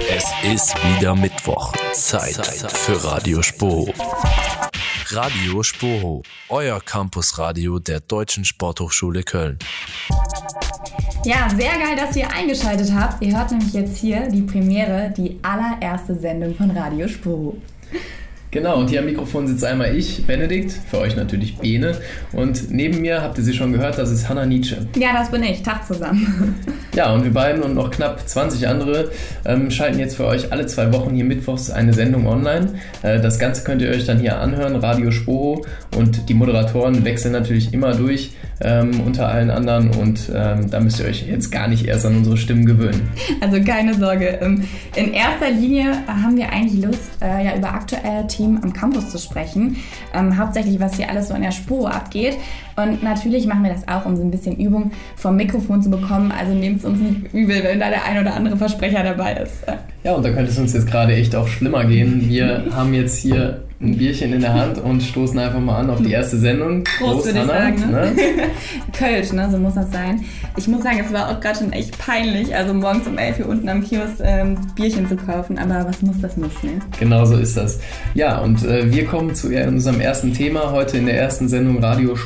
Es ist wieder Mittwoch. Zeit, für Radio Spoho. Radio Spoho, euer Campusradio der Deutschen Sporthochschule Köln. Ja, sehr geil, dass ihr eingeschaltet habt. Ihr hört nämlich jetzt hier die Premiere, die allererste Sendung von Radio Spoho. Genau, und hier am Mikrofon sitzt einmal ich, Benedikt, für euch natürlich Bene. Und neben mir habt ihr sie schon gehört, das ist Hanna Nietzsche. Ja, das bin ich. Tag zusammen. Ja, und wir beiden und noch knapp 20 andere ähm, schalten jetzt für euch alle zwei Wochen hier mittwochs eine Sendung online. Äh, das Ganze könnt ihr euch dann hier anhören, Radio Spoho. Und die Moderatoren wechseln natürlich immer durch ähm, unter allen anderen. Und ähm, da müsst ihr euch jetzt gar nicht erst an unsere Stimmen gewöhnen. Also keine Sorge. Ähm, in erster Linie haben wir eigentlich Lust, äh, ja, über aktuelle Team am Campus zu sprechen. Ähm, hauptsächlich, was hier alles so in der Spur abgeht. Und natürlich machen wir das auch, um so ein bisschen Übung vom Mikrofon zu bekommen. Also nehmt es uns nicht übel, wenn da der ein oder andere Versprecher dabei ist. Ja, und da könnte es uns jetzt gerade echt auch schlimmer gehen. Wir haben jetzt hier ein Bierchen in der Hand und stoßen einfach mal an auf die erste Sendung. Prost, würde ich sagen. Ne? Kölsch, ne? so muss das sein. Ich muss sagen, es war auch gerade schon echt peinlich, also morgens um 11 Uhr unten am Kiosk ähm, Bierchen zu kaufen, aber was muss, das muss, ne? Genau so ist das. Ja, und äh, wir kommen zu unserem ersten Thema heute in der ersten Sendung Radio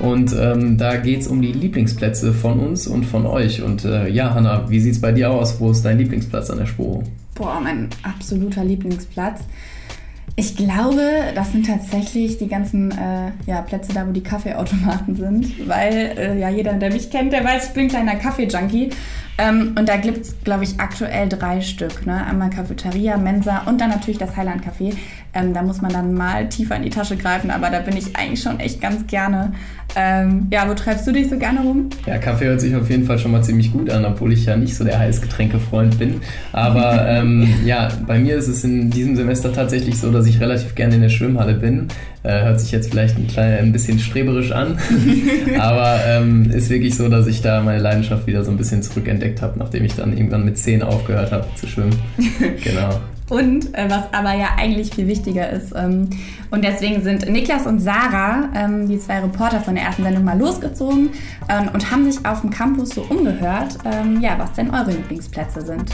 Und ähm, da geht es um die Lieblingsplätze von uns und von euch. Und äh, ja, Hanna, wie sieht es bei dir aus? Wo ist dein Lieblingsplatz an der Spoho? Boah, mein absoluter Lieblingsplatz. Ich glaube, das sind tatsächlich die ganzen äh, ja, Plätze da, wo die Kaffeeautomaten sind. Weil äh, ja jeder, der mich kennt, der weiß, ich bin ein kleiner Kaffee-Junkie. Ähm, und da gibt es, glaube ich, aktuell drei Stück. Ne? Einmal Cafeteria, Mensa und dann natürlich das Highland Café. Ähm, da muss man dann mal tiefer in die Tasche greifen, aber da bin ich eigentlich schon echt ganz gerne. Ähm, ja, wo treibst du dich so gerne rum? Ja, Kaffee hört sich auf jeden Fall schon mal ziemlich gut an, obwohl ich ja nicht so der Heißgetränkefreund bin. Aber ähm, ja, bei mir ist es in diesem Semester tatsächlich so, dass ich relativ gerne in der Schwimmhalle bin. Äh, hört sich jetzt vielleicht ein, klein, ein bisschen streberisch an, aber ähm, ist wirklich so, dass ich da meine Leidenschaft wieder so ein bisschen zurückentdeckt habe, nachdem ich dann irgendwann mit 10 aufgehört habe zu schwimmen. Genau. Und äh, was aber ja eigentlich viel wichtiger ist. Ähm, und deswegen sind Niklas und Sarah, ähm, die zwei Reporter von der ersten Sendung, mal losgezogen ähm, und haben sich auf dem Campus so umgehört, ähm, ja, was denn eure Lieblingsplätze sind.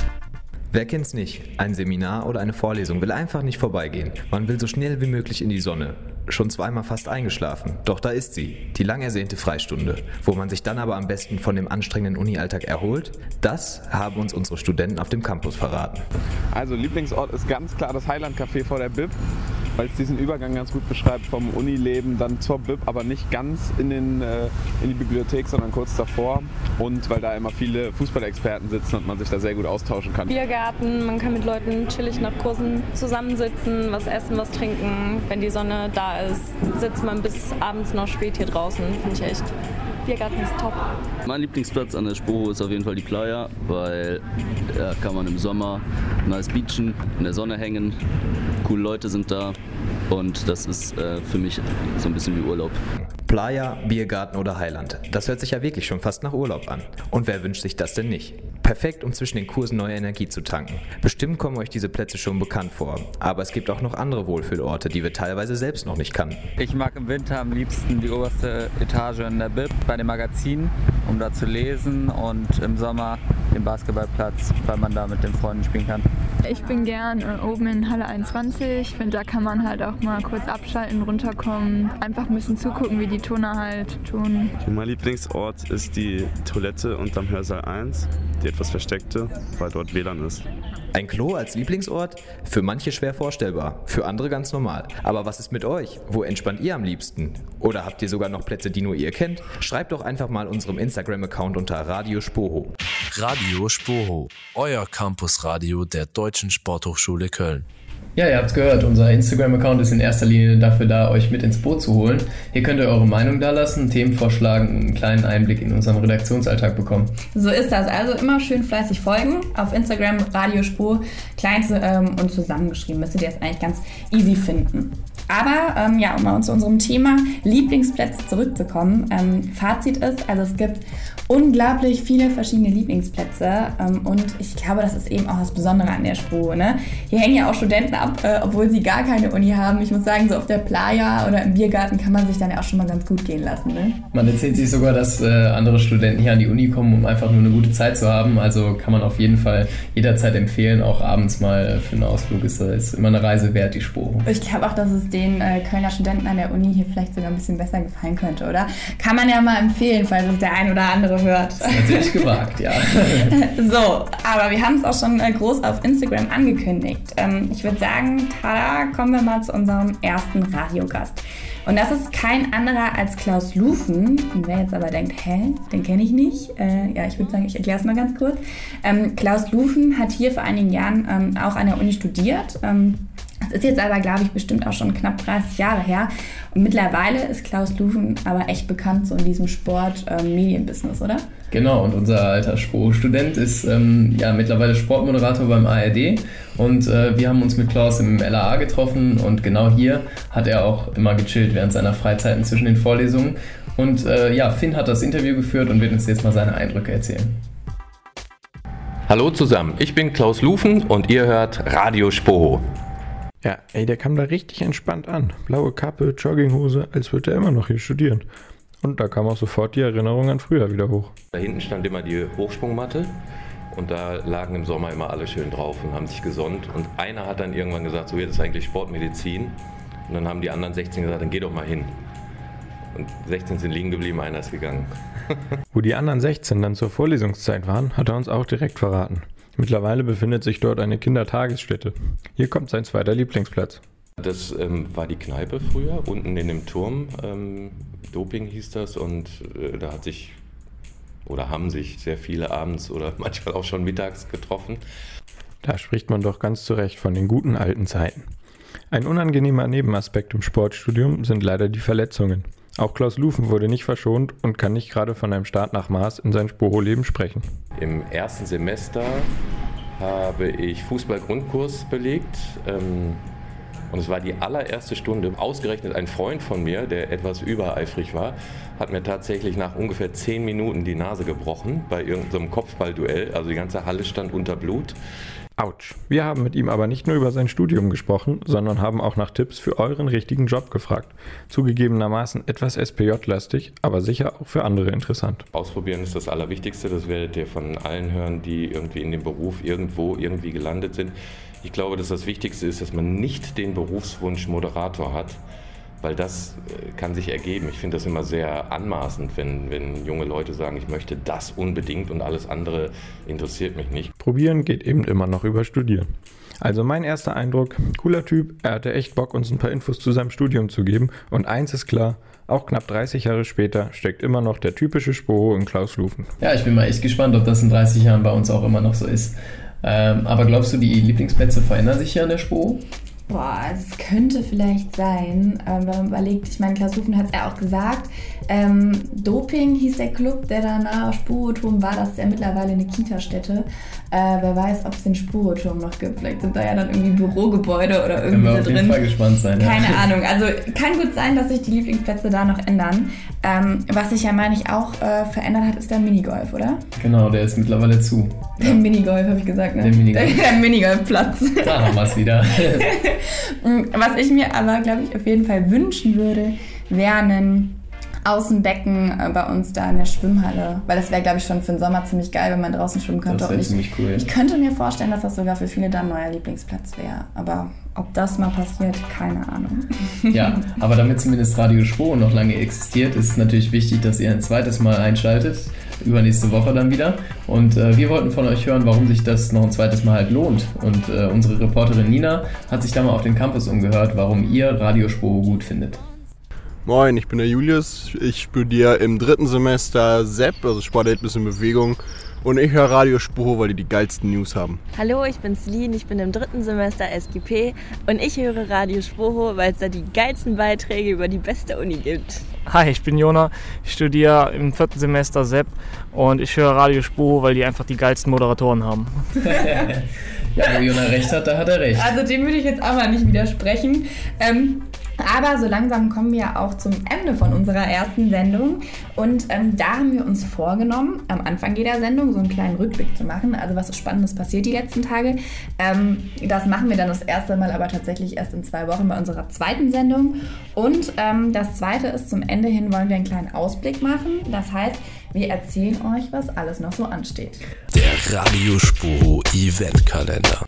Wer kennt's nicht? Ein Seminar oder eine Vorlesung will einfach nicht vorbeigehen. Man will so schnell wie möglich in die Sonne. Schon zweimal fast eingeschlafen. Doch da ist sie, die lang ersehnte Freistunde. Wo man sich dann aber am besten von dem anstrengenden Uni-Alltag erholt, das haben uns unsere Studenten auf dem Campus verraten. Also Lieblingsort ist ganz klar das Highland Café vor der BIP weil es diesen Übergang ganz gut beschreibt vom Unileben dann zur Bib, aber nicht ganz in, den, äh, in die Bibliothek, sondern kurz davor. Und weil da immer viele Fußballexperten sitzen und man sich da sehr gut austauschen kann. Biergarten, man kann mit Leuten chillig nach Kursen zusammensitzen, was essen, was trinken. Wenn die Sonne da ist, sitzt man bis abends noch spät hier draußen. Finde ich echt Biergarten ist top. Mein Lieblingsplatz an der Sporo ist auf jeden Fall die Playa, weil da kann man im Sommer nice beachen, in der Sonne hängen, coole Leute sind da und das ist äh, für mich so ein bisschen wie Urlaub. Playa, Biergarten oder Highland. Das hört sich ja wirklich schon fast nach Urlaub an. Und wer wünscht sich das denn nicht? Perfekt, um zwischen den Kursen neue Energie zu tanken. Bestimmt kommen euch diese Plätze schon bekannt vor. Aber es gibt auch noch andere Wohlfühlorte, die wir teilweise selbst noch nicht kannten. Ich mag im Winter am liebsten die oberste Etage in der Bib bei den Magazinen, um da zu lesen. Und im Sommer den Basketballplatz, weil man da mit den Freunden spielen kann. Ich bin gern äh, oben in Halle 21. Ich finde, da kann man halt auch mal kurz abschalten, runterkommen, einfach ein bisschen zugucken, wie die Turner halt tun. Mein Lieblingsort ist die Toilette unterm Hörsaal 1, die etwas versteckte, weil dort WLAN ist. Ein Klo als Lieblingsort? Für manche schwer vorstellbar, für andere ganz normal. Aber was ist mit euch? Wo entspannt ihr am liebsten? Oder habt ihr sogar noch Plätze, die nur ihr kennt? Schreibt doch einfach mal unserem Instagram-Account unter Radio Spoho. Radio Spoho, euer Campusradio der Deutschen Sporthochschule Köln. Ja, ihr habt es gehört, unser Instagram-Account ist in erster Linie dafür da, euch mit ins Boot zu holen. Hier könnt ihr eure Meinung da lassen, Themen vorschlagen und einen kleinen Einblick in unseren Redaktionsalltag bekommen. So ist das. Also immer schön fleißig folgen. Auf Instagram Radiospur, klein ähm, und zusammengeschrieben. Müsstet ihr es eigentlich ganz easy finden. Aber ähm, ja, um mal zu unserem Thema Lieblingsplätze zurückzukommen. Ähm, Fazit ist, also es gibt unglaublich viele verschiedene Lieblingsplätze ähm, und ich glaube, das ist eben auch das Besondere an der Spur. Ne? Hier hängen ja auch Studenten ab, äh, obwohl sie gar keine Uni haben. Ich muss sagen, so auf der Playa oder im Biergarten kann man sich dann ja auch schon mal ganz gut gehen lassen. Ne? Man erzählt sich sogar, dass äh, andere Studenten hier an die Uni kommen, um einfach nur eine gute Zeit zu haben. Also kann man auf jeden Fall jederzeit empfehlen, auch abends mal für einen Ausflug ist, ist immer eine Reise wert, die Spur. Ich glaube auch, dass es den äh, Kölner Studenten an der Uni hier vielleicht sogar ein bisschen besser gefallen könnte, oder? Kann man ja mal empfehlen, falls es der ein oder andere hört. Das ist natürlich gewagt, ja. so, aber wir haben es auch schon äh, groß auf Instagram angekündigt. Ähm, ich würde sagen, tada, kommen wir mal zu unserem ersten Radiogast. Und das ist kein anderer als Klaus Lufen. Und wer jetzt aber denkt, hä, den kenne ich nicht. Äh, ja, ich würde sagen, ich erkläre es mal ganz kurz. Ähm, Klaus Lufen hat hier vor einigen Jahren ähm, auch an der Uni studiert. Ähm, das ist jetzt aber, glaube ich, bestimmt auch schon knapp 30 Jahre her. Und mittlerweile ist Klaus Lufen aber echt bekannt so in diesem Sport-Medienbusiness, ähm, oder? Genau, und unser alter Spro-Student ist ähm, ja mittlerweile Sportmoderator beim ARD. Und äh, wir haben uns mit Klaus im LAA getroffen und genau hier hat er auch immer gechillt während seiner Freizeiten zwischen den Vorlesungen. Und äh, ja, Finn hat das Interview geführt und wird uns jetzt mal seine Eindrücke erzählen. Hallo zusammen, ich bin Klaus Lufen und ihr hört Radio Spoho. Ja, ey, der kam da richtig entspannt an. Blaue Kappe, Jogginghose, als würde er immer noch hier studieren. Und da kam auch sofort die Erinnerung an früher wieder hoch. Da hinten stand immer die Hochsprungmatte und da lagen im Sommer immer alle schön drauf und haben sich gesonnt. Und einer hat dann irgendwann gesagt, so jetzt ist eigentlich Sportmedizin. Und dann haben die anderen 16 gesagt, dann geh doch mal hin. Und 16 sind liegen geblieben, einer ist gegangen. Wo die anderen 16 dann zur Vorlesungszeit waren, hat er uns auch direkt verraten. Mittlerweile befindet sich dort eine Kindertagesstätte. Hier kommt sein zweiter Lieblingsplatz. Das ähm, war die Kneipe früher, unten in dem Turm. Ähm, Doping hieß das und äh, da hat sich oder haben sich sehr viele abends oder manchmal auch schon mittags getroffen. Da spricht man doch ganz zu Recht von den guten alten Zeiten. Ein unangenehmer Nebenaspekt im Sportstudium sind leider die Verletzungen. Auch Klaus Lufen wurde nicht verschont und kann nicht gerade von einem Start nach Maß in sein Sporo-Leben sprechen. Im ersten Semester habe ich Fußball-Grundkurs belegt. Ähm, und es war die allererste Stunde. Ausgerechnet ein Freund von mir, der etwas übereifrig war, hat mir tatsächlich nach ungefähr zehn Minuten die Nase gebrochen bei irgendeinem Kopfballduell. Also die ganze Halle stand unter Blut. Autsch. Wir haben mit ihm aber nicht nur über sein Studium gesprochen, sondern haben auch nach Tipps für euren richtigen Job gefragt. Zugegebenermaßen etwas SPJ-lastig, aber sicher auch für andere interessant. Ausprobieren ist das Allerwichtigste. Das werdet ihr von allen hören, die irgendwie in dem Beruf irgendwo irgendwie gelandet sind. Ich glaube, dass das Wichtigste ist, dass man nicht den Berufswunsch Moderator hat, weil das äh, kann sich ergeben. Ich finde das immer sehr anmaßend, wenn, wenn junge Leute sagen, ich möchte das unbedingt und alles andere interessiert mich nicht. Probieren geht eben immer noch über Studieren. Also mein erster Eindruck, cooler Typ, er hatte echt Bock, uns ein paar Infos zu seinem Studium zu geben. Und eins ist klar, auch knapp 30 Jahre später steckt immer noch der typische Sporo in Klaus Lufen. Ja, ich bin mal echt gespannt, ob das in 30 Jahren bei uns auch immer noch so ist. Ähm, aber glaubst du, die Lieblingsplätze verändern sich hier an der Sporo? Boah, es könnte vielleicht sein, äh, wenn man überlegt, ich meine, Klaus Hufen hat es ja auch gesagt, ähm, Doping hieß der Club, der da nahe Spuroturm war, das ist ja mittlerweile eine Kita-Stätte. Äh, wer weiß, ob es den Spuroturm noch gibt. Vielleicht sind da ja dann irgendwie Bürogebäude oder irgendwie Können wir auf jeden Fall gespannt sein. ja. Keine Ahnung. Also kann gut sein, dass sich die Lieblingsplätze da noch ändern. Ähm, was sich ja, meine ich, auch äh, verändert hat, ist der Minigolf, oder? Genau, der ist mittlerweile zu. Der Minigolf, habe ich gesagt, ne? Der Minigolf. Der Minigolfplatz. Da haben wir es wieder. Was ich mir aber, glaube ich, auf jeden Fall wünschen würde, wäre ein Außenbecken äh, bei uns da in der Schwimmhalle. Weil das wäre, glaube ich, schon für den Sommer ziemlich geil, wenn man draußen schwimmen könnte. Das wäre ziemlich cool. ich könnte mir vorstellen, dass das sogar für viele dann ein neuer Lieblingsplatz wäre. Aber ob das mal passiert, keine Ahnung. Ja, aber damit zumindest Radio Spro noch lange existiert, ist es natürlich wichtig, dass ihr ein zweites Mal einschaltet. Übernächste Woche dann wieder. Und äh, wir wollten von euch hören, warum sich das noch ein zweites Mal halt lohnt. Und äh, unsere Reporterin Nina hat sich da mal auf den Campus umgehört, warum ihr Radio Spro gut findet. Moin, ich bin der Julius. Ich studiere im dritten Semester SEP, also Sporterlebnis in Bewegung. Und ich höre Radio Spuro, weil die die geilsten News haben. Hallo, ich bin Celine, ich bin im dritten Semester SGP und ich höre Radio Spoho, weil es da die geilsten Beiträge über die beste Uni gibt. Hi, ich bin Jona. Ich studiere im vierten Semester SEP und ich höre Radio Spoho, weil die einfach die geilsten Moderatoren haben. Ja, wo Jona recht hat, da hat er recht. Also dem würde ich jetzt aber nicht widersprechen. Ähm, Aber so langsam kommen wir auch zum Ende von unserer ersten Sendung. Und ähm, da haben wir uns vorgenommen, am Anfang jeder Sendung so einen kleinen Rückblick zu machen. Also was so Spannendes passiert die letzten Tage. Ähm, das machen wir dann das erste Mal aber tatsächlich erst in zwei Wochen bei unserer zweiten Sendung. Und ähm, das zweite ist, zum Ende hin wollen wir einen kleinen Ausblick machen. Das heißt, wir erzählen euch, was alles noch so ansteht. Der Radiospuro Eventkalender.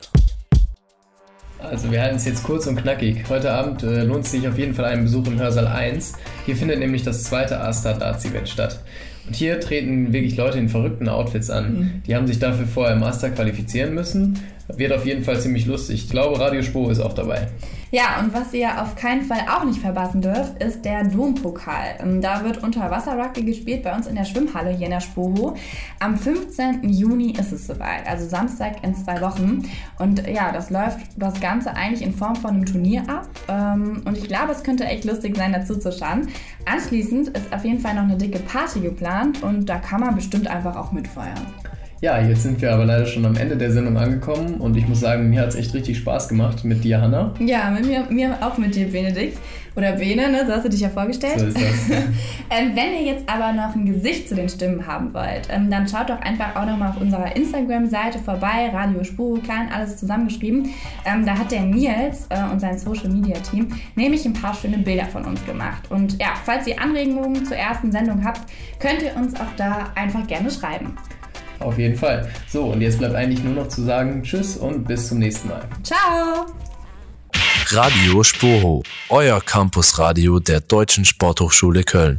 Also wir halten es jetzt kurz und knackig. Heute Abend äh, lohnt es sich auf jeden Fall ein Besuch im Hörsaal 1. Hier findet nämlich das zweite A-Star Darts Event statt. Und hier treten wirklich Leute in verrückten Outfits an. Mhm. Die haben sich dafür vorher im Master qualifizieren müssen. Wird auf jeden Fall ziemlich lustig. Ich glaube, Radio Spur ist auch dabei. Ja, und was ihr auf keinen Fall auch nicht verpassen dürft, ist der Dompokal. Ähm, da wird Unterwasser-Rugby gespielt bei uns in der Schwimmhalle hier in der Spoho. Am 15. Juni ist es soweit, also Samstag in zwei Wochen. Und ja, das läuft das Ganze eigentlich in Form von einem Turnier ab. Ähm, und ich glaube, es könnte echt lustig sein, dazu zu schauen. Anschließend ist auf jeden Fall noch eine dicke Party geplant und da kann man bestimmt einfach auch mitfeuern. Ja, jetzt sind wir aber leider schon am Ende der Sendung angekommen und ich muss sagen, mir hat es echt richtig Spaß gemacht mit dir, Hanna. Ja, mit mir, mir auch mit dir, Benedikt. Oder Bene, ne? so hast du dich ja vorgestellt. So ist das. ähm, wenn ihr jetzt aber noch ein Gesicht zu den Stimmen haben wollt, ähm, dann schaut doch einfach auch nochmal auf unserer Instagram-Seite vorbei, Radio Spur, klein, alles zusammengeschrieben. Ähm, da hat der Nils äh, und sein Social-Media-Team nämlich ein paar schöne Bilder von uns gemacht. Und ja, falls ihr Anregungen zur ersten Sendung habt, könnt ihr uns auch da einfach gerne schreiben. Auf jeden Fall. So, und jetzt bleibt eigentlich nur noch zu sagen Tschüss und bis zum nächsten Mal. Ciao! Radio Spoho, euer Campusradio der Deutschen Sporthochschule Köln.